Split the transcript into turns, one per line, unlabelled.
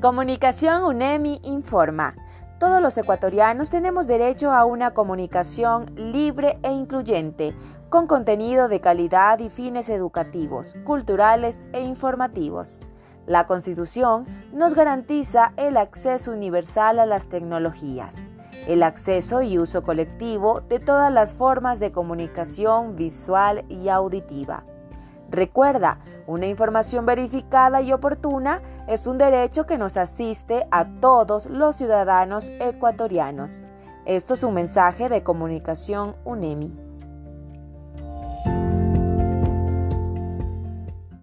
Comunicación UNEMI informa. Todos los ecuatorianos tenemos derecho a una comunicación libre e incluyente, con contenido de calidad y fines educativos, culturales e informativos. La Constitución nos garantiza el acceso universal a las tecnologías, el acceso y uso colectivo de todas las formas de comunicación visual y auditiva. Recuerda, una información verificada y oportuna es un derecho que nos asiste a todos los ciudadanos ecuatorianos. Esto es un mensaje de comunicación UNEMI.